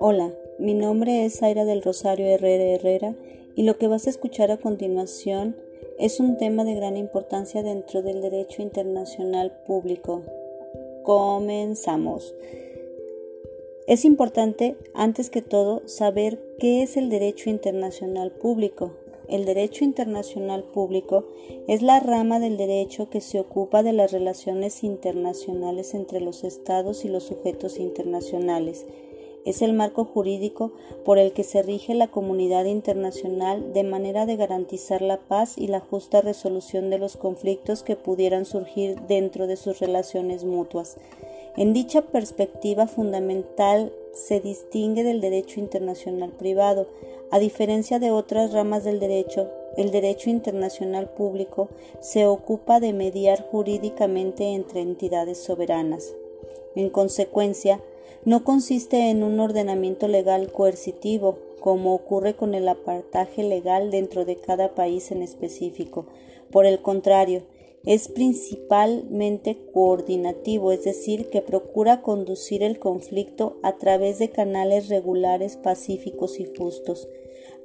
Hola, mi nombre es Zaira del Rosario Herrera Herrera y lo que vas a escuchar a continuación es un tema de gran importancia dentro del derecho internacional público. Comenzamos. Es importante, antes que todo, saber qué es el derecho internacional público. El derecho internacional público es la rama del derecho que se ocupa de las relaciones internacionales entre los estados y los sujetos internacionales es el marco jurídico por el que se rige la comunidad internacional de manera de garantizar la paz y la justa resolución de los conflictos que pudieran surgir dentro de sus relaciones mutuas. En dicha perspectiva fundamental se distingue del derecho internacional privado. A diferencia de otras ramas del derecho, el derecho internacional público se ocupa de mediar jurídicamente entre entidades soberanas. En consecuencia, no consiste en un ordenamiento legal coercitivo, como ocurre con el apartaje legal dentro de cada país en específico. Por el contrario, es principalmente coordinativo, es decir, que procura conducir el conflicto a través de canales regulares, pacíficos y justos.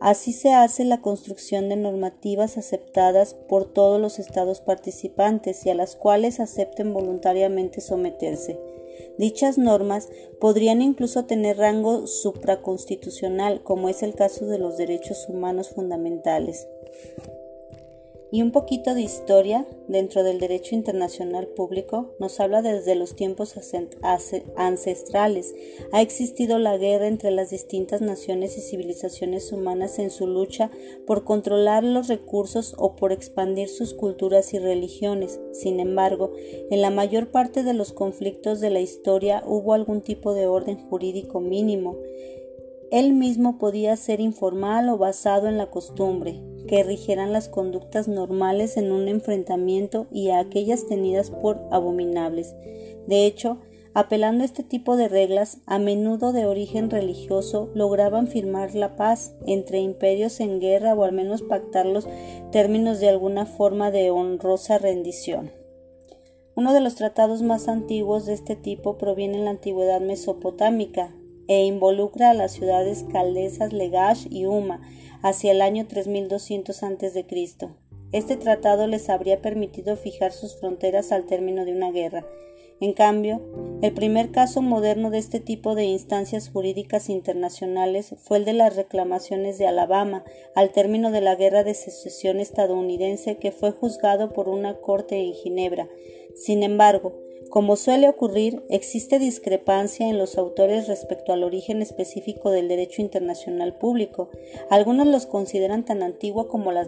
Así se hace la construcción de normativas aceptadas por todos los estados participantes y a las cuales acepten voluntariamente someterse. Dichas normas podrían incluso tener rango supraconstitucional, como es el caso de los derechos humanos fundamentales y un poquito de historia dentro del derecho internacional público nos habla desde los tiempos ancestrales. Ha existido la guerra entre las distintas naciones y civilizaciones humanas en su lucha por controlar los recursos o por expandir sus culturas y religiones. Sin embargo, en la mayor parte de los conflictos de la historia hubo algún tipo de orden jurídico mínimo. Él mismo podía ser informal o basado en la costumbre, que rigieran las conductas normales en un enfrentamiento y a aquellas tenidas por abominables. De hecho, apelando a este tipo de reglas, a menudo de origen religioso, lograban firmar la paz entre imperios en guerra o al menos pactar los términos de alguna forma de honrosa rendición. Uno de los tratados más antiguos de este tipo proviene en la antigüedad mesopotámica, e involucra a las ciudades caldesas Legash y Uma hacia el año 3200 a.C. Este tratado les habría permitido fijar sus fronteras al término de una guerra. En cambio, el primer caso moderno de este tipo de instancias jurídicas internacionales fue el de las reclamaciones de Alabama al término de la Guerra de Secesión estadounidense que fue juzgado por una corte en Ginebra. Sin embargo, como suele ocurrir, existe discrepancia en los autores respecto al origen específico del derecho internacional público. Algunos los consideran tan antiguo como las,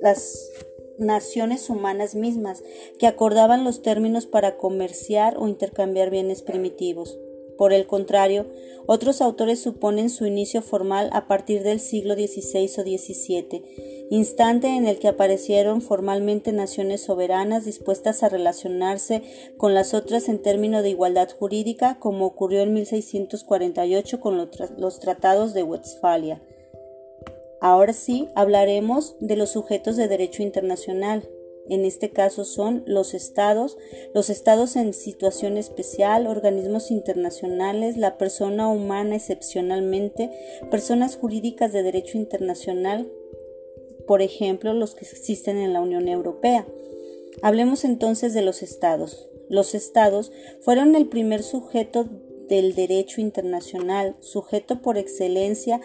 las naciones humanas mismas, que acordaban los términos para comerciar o intercambiar bienes primitivos. Por el contrario, otros autores suponen su inicio formal a partir del siglo XVI o XVII, instante en el que aparecieron formalmente naciones soberanas dispuestas a relacionarse con las otras en términos de igualdad jurídica, como ocurrió en 1648 con los tratados de Westfalia. Ahora sí hablaremos de los sujetos de derecho internacional, en este caso son los estados, los estados en situación especial, organismos internacionales, la persona humana excepcionalmente, personas jurídicas de derecho internacional, por ejemplo, los que existen en la Unión Europea. Hablemos entonces de los estados. Los estados fueron el primer sujeto del derecho internacional, sujeto por excelencia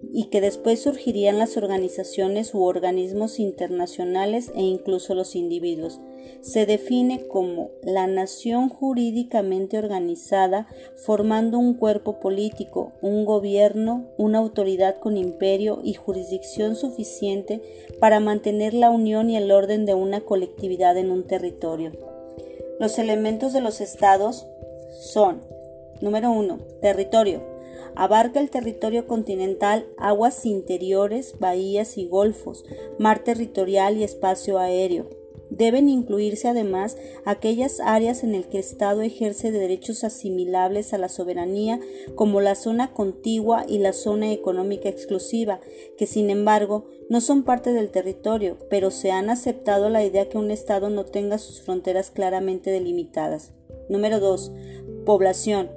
y que después surgirían las organizaciones u organismos internacionales e incluso los individuos. Se define como la nación jurídicamente organizada formando un cuerpo político, un gobierno, una autoridad con imperio y jurisdicción suficiente para mantener la unión y el orden de una colectividad en un territorio. Los elementos de los estados son, número 1, territorio, Abarca el territorio continental, aguas interiores, bahías y golfos, mar territorial y espacio aéreo. Deben incluirse además aquellas áreas en las que el Estado ejerce derechos asimilables a la soberanía, como la zona contigua y la zona económica exclusiva, que sin embargo no son parte del territorio, pero se han aceptado la idea que un Estado no tenga sus fronteras claramente delimitadas. Número 2. Población.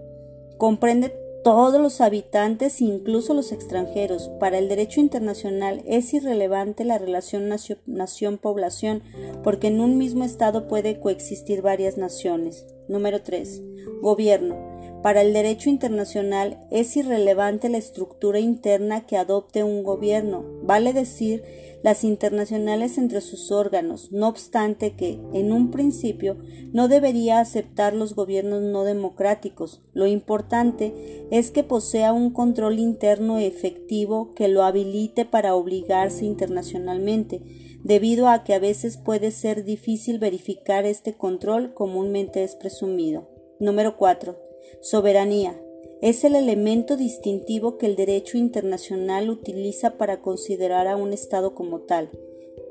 Comprende todos los habitantes, incluso los extranjeros. Para el derecho internacional es irrelevante la relación nación-población, porque en un mismo Estado puede coexistir varias naciones. Número 3. Gobierno. Para el derecho internacional es irrelevante la estructura interna que adopte un gobierno, vale decir, las internacionales entre sus órganos, no obstante que, en un principio, no debería aceptar los gobiernos no democráticos. Lo importante es que posea un control interno efectivo que lo habilite para obligarse internacionalmente, debido a que a veces puede ser difícil verificar este control comúnmente es presumido. Número 4 Soberanía. Es el elemento distintivo que el derecho internacional utiliza para considerar a un Estado como tal.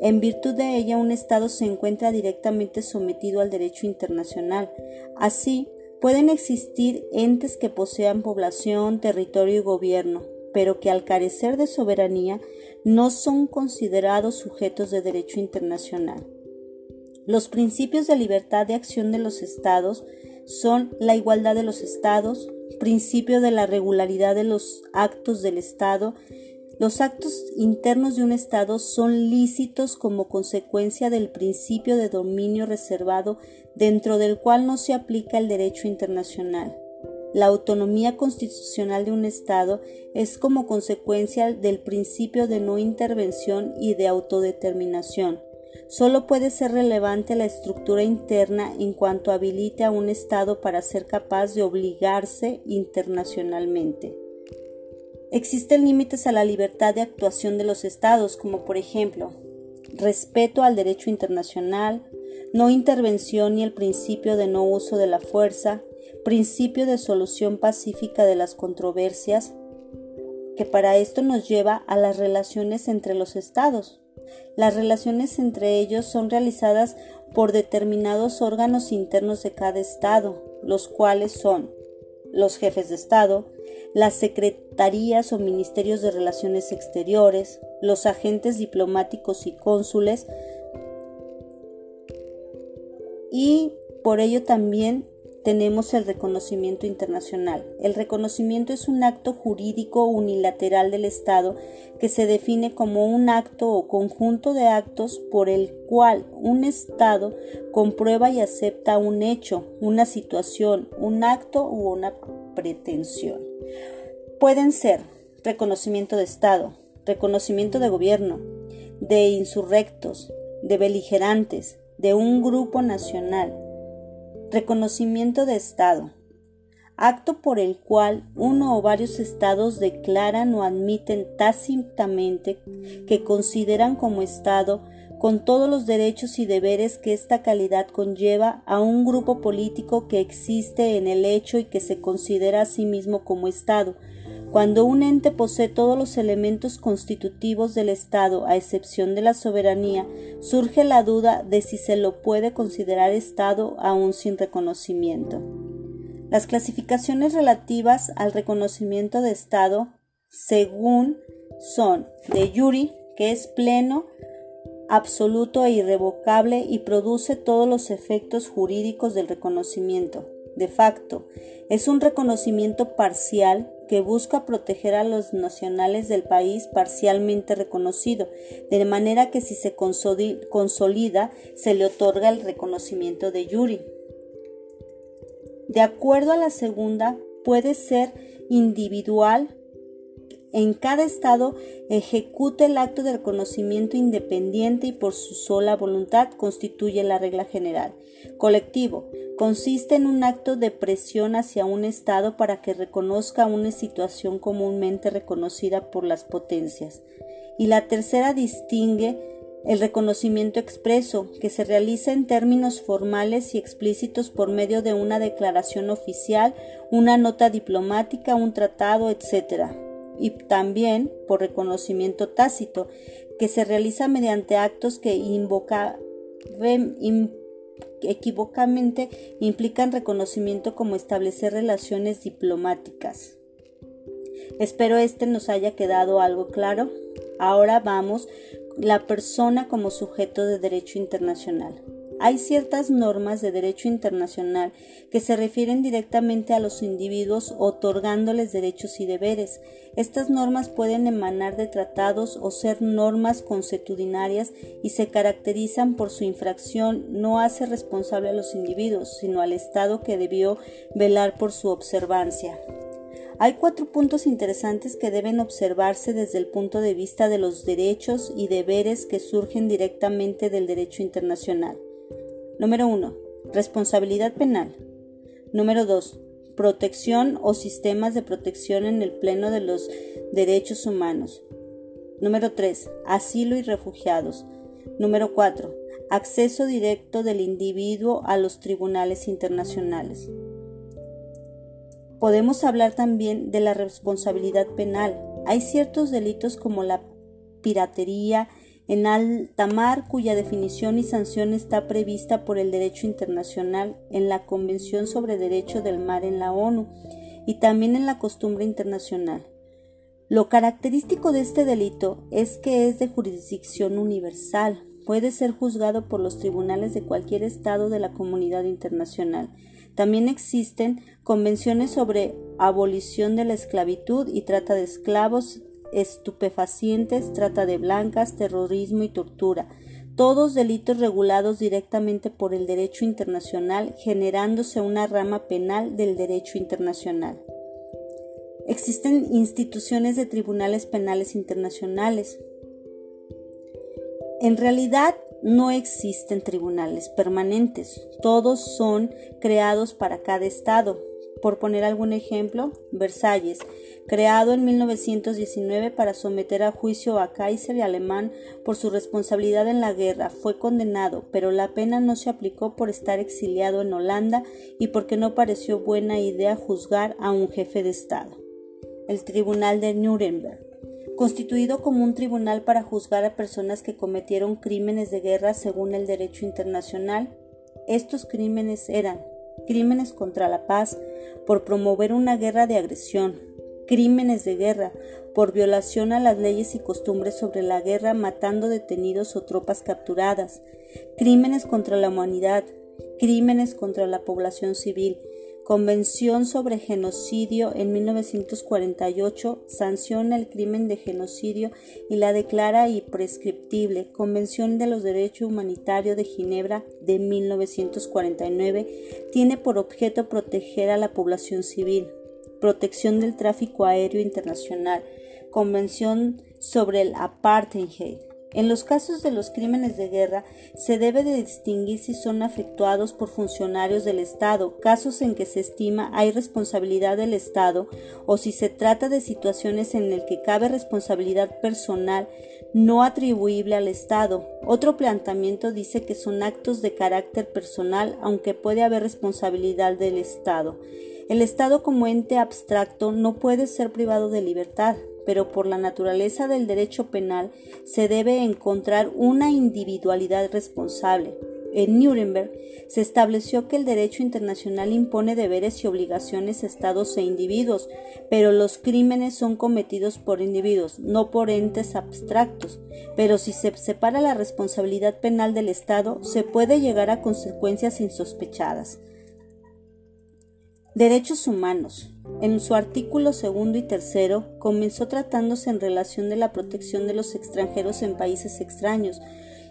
En virtud de ella, un Estado se encuentra directamente sometido al derecho internacional. Así, pueden existir entes que posean población, territorio y gobierno, pero que al carecer de soberanía no son considerados sujetos de derecho internacional. Los principios de libertad de acción de los Estados son la igualdad de los estados, principio de la regularidad de los actos del Estado, los actos internos de un Estado son lícitos como consecuencia del principio de dominio reservado dentro del cual no se aplica el derecho internacional. La autonomía constitucional de un Estado es como consecuencia del principio de no intervención y de autodeterminación. Solo puede ser relevante la estructura interna en cuanto habilite a un Estado para ser capaz de obligarse internacionalmente. Existen límites a la libertad de actuación de los Estados, como por ejemplo respeto al derecho internacional, no intervención y el principio de no uso de la fuerza, principio de solución pacífica de las controversias, que para esto nos lleva a las relaciones entre los Estados. Las relaciones entre ellos son realizadas por determinados órganos internos de cada Estado, los cuales son los jefes de Estado, las secretarías o ministerios de relaciones exteriores, los agentes diplomáticos y cónsules, y por ello también tenemos el reconocimiento internacional. El reconocimiento es un acto jurídico unilateral del Estado que se define como un acto o conjunto de actos por el cual un Estado comprueba y acepta un hecho, una situación, un acto u una pretensión. Pueden ser reconocimiento de Estado, reconocimiento de gobierno, de insurrectos, de beligerantes, de un grupo nacional, Reconocimiento de Estado. Acto por el cual uno o varios estados declaran o admiten tácitamente que consideran como Estado con todos los derechos y deberes que esta calidad conlleva a un grupo político que existe en el hecho y que se considera a sí mismo como Estado, cuando un ente posee todos los elementos constitutivos del Estado, a excepción de la soberanía, surge la duda de si se lo puede considerar Estado aún sin reconocimiento. Las clasificaciones relativas al reconocimiento de Estado, según son de Yuri, que es pleno, absoluto e irrevocable y produce todos los efectos jurídicos del reconocimiento. De facto, es un reconocimiento parcial que busca proteger a los nacionales del país parcialmente reconocido, de manera que si se consolida se le otorga el reconocimiento de Yuri. De acuerdo a la segunda, puede ser individual en cada estado ejecute el acto de reconocimiento independiente y por su sola voluntad constituye la regla general. Colectivo consiste en un acto de presión hacia un estado para que reconozca una situación comúnmente reconocida por las potencias. Y la tercera distingue el reconocimiento expreso, que se realiza en términos formales y explícitos por medio de una declaración oficial, una nota diplomática, un tratado, etc y también por reconocimiento tácito, que se realiza mediante actos que invoca equivocamente implican reconocimiento como establecer relaciones diplomáticas. Espero este nos haya quedado algo claro. Ahora vamos, la persona como sujeto de derecho internacional. Hay ciertas normas de derecho internacional que se refieren directamente a los individuos otorgándoles derechos y deberes. Estas normas pueden emanar de tratados o ser normas consuetudinarias y se caracterizan por su infracción no hace responsable a los individuos, sino al Estado que debió velar por su observancia. Hay cuatro puntos interesantes que deben observarse desde el punto de vista de los derechos y deberes que surgen directamente del derecho internacional. Número 1. Responsabilidad penal. Número 2. Protección o sistemas de protección en el pleno de los derechos humanos. Número 3. Asilo y refugiados. Número 4. Acceso directo del individuo a los tribunales internacionales. Podemos hablar también de la responsabilidad penal. Hay ciertos delitos como la piratería, en alta mar cuya definición y sanción está prevista por el derecho internacional en la Convención sobre Derecho del Mar en la ONU y también en la costumbre internacional. Lo característico de este delito es que es de jurisdicción universal, puede ser juzgado por los tribunales de cualquier estado de la comunidad internacional. También existen convenciones sobre abolición de la esclavitud y trata de esclavos estupefacientes, trata de blancas, terrorismo y tortura, todos delitos regulados directamente por el derecho internacional, generándose una rama penal del derecho internacional. Existen instituciones de tribunales penales internacionales. En realidad no existen tribunales permanentes, todos son creados para cada estado, por poner algún ejemplo, Versalles, creado en 1919 para someter a juicio a Kaiser y Alemán por su responsabilidad en la guerra, fue condenado, pero la pena no se aplicó por estar exiliado en Holanda y porque no pareció buena idea juzgar a un jefe de Estado. El Tribunal de Nuremberg constituido como un tribunal para juzgar a personas que cometieron crímenes de guerra según el derecho internacional. Estos crímenes eran crímenes contra la paz, por promover una guerra de agresión, crímenes de guerra, por violación a las leyes y costumbres sobre la guerra matando detenidos o tropas capturadas, crímenes contra la humanidad, crímenes contra la población civil, Convención sobre Genocidio en 1948 sanciona el crimen de genocidio y la declara imprescriptible. Convención de los Derechos Humanitarios de Ginebra de 1949 tiene por objeto proteger a la población civil. Protección del tráfico aéreo internacional. Convención sobre el apartheid en los casos de los crímenes de guerra se debe de distinguir si son efectuados por funcionarios del Estado, casos en que se estima hay responsabilidad del Estado o si se trata de situaciones en las que cabe responsabilidad personal no atribuible al Estado. Otro planteamiento dice que son actos de carácter personal aunque puede haber responsabilidad del Estado. El Estado como ente abstracto no puede ser privado de libertad, pero por la naturaleza del derecho penal se debe encontrar una individualidad responsable. En Nuremberg se estableció que el derecho internacional impone deberes y obligaciones a estados e individuos, pero los crímenes son cometidos por individuos, no por entes abstractos. Pero si se separa la responsabilidad penal del Estado, se puede llegar a consecuencias insospechadas. Derechos humanos. En su artículo segundo y tercero comenzó tratándose en relación de la protección de los extranjeros en países extraños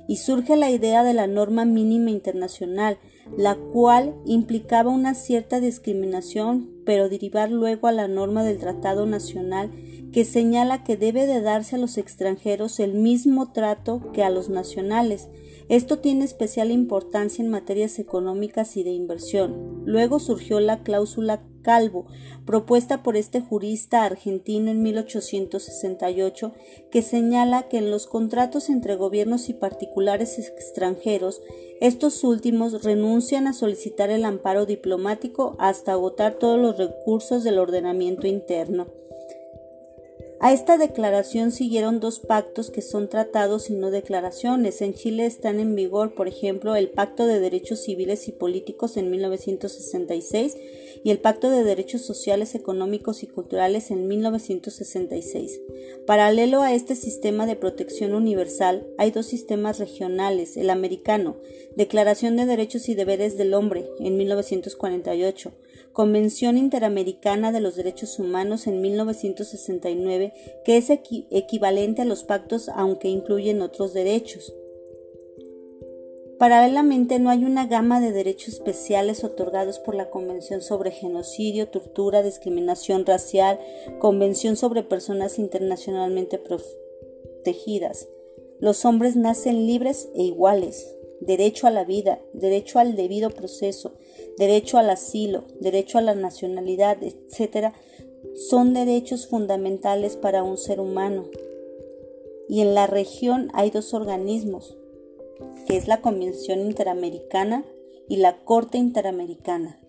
y surge la idea de la norma mínima internacional, la cual implicaba una cierta discriminación, pero derivar luego a la norma del Tratado Nacional que señala que debe de darse a los extranjeros el mismo trato que a los nacionales. Esto tiene especial importancia en materias económicas y de inversión. Luego surgió la cláusula Calvo, propuesta por este jurista argentino en 1868, que señala que en los contratos entre gobiernos y particulares extranjeros, estos últimos renuncian a solicitar el amparo diplomático hasta agotar todos los recursos del ordenamiento interno. A esta declaración siguieron dos pactos que son tratados y no declaraciones. En Chile están en vigor, por ejemplo, el Pacto de Derechos Civiles y Políticos en 1966 y el Pacto de Derechos Sociales, Económicos y Culturales en 1966. Paralelo a este sistema de protección universal, hay dos sistemas regionales, el americano, Declaración de Derechos y Deberes del Hombre en 1948, Convención Interamericana de los Derechos Humanos en 1969, que es equivalente a los pactos aunque incluyen otros derechos. Paralelamente no hay una gama de derechos especiales otorgados por la Convención sobre Genocidio, Tortura, Discriminación Racial, Convención sobre Personas Internacionalmente Protegidas. Los hombres nacen libres e iguales, derecho a la vida, derecho al debido proceso, derecho al asilo, derecho a la nacionalidad, etc., son derechos fundamentales para un ser humano. Y en la región hay dos organismos, que es la Convención Interamericana y la Corte Interamericana.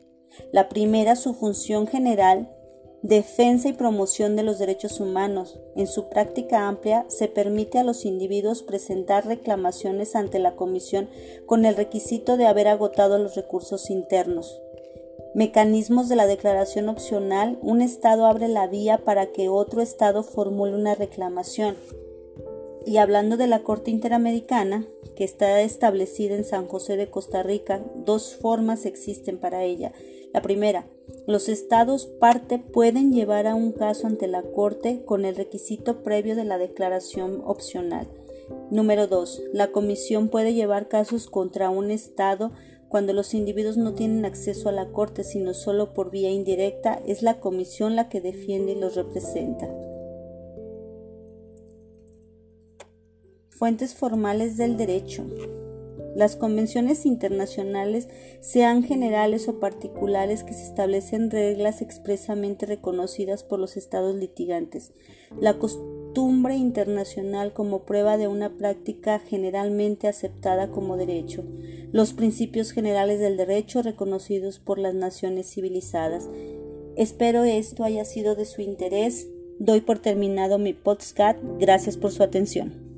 La primera, su función general, defensa y promoción de los derechos humanos. En su práctica amplia se permite a los individuos presentar reclamaciones ante la Comisión con el requisito de haber agotado los recursos internos. Mecanismos de la declaración opcional. Un Estado abre la vía para que otro Estado formule una reclamación. Y hablando de la Corte Interamericana, que está establecida en San José de Costa Rica, dos formas existen para ella. La primera, los estados parte pueden llevar a un caso ante la Corte con el requisito previo de la declaración opcional. Número 2. La Comisión puede llevar casos contra un Estado cuando los individuos no tienen acceso a la Corte sino solo por vía indirecta. Es la Comisión la que defiende y los representa. Fuentes formales del derecho. Las convenciones internacionales, sean generales o particulares, que se establecen reglas expresamente reconocidas por los estados litigantes. La costumbre internacional como prueba de una práctica generalmente aceptada como derecho. Los principios generales del derecho reconocidos por las naciones civilizadas. Espero esto haya sido de su interés. Doy por terminado mi podcast. Gracias por su atención.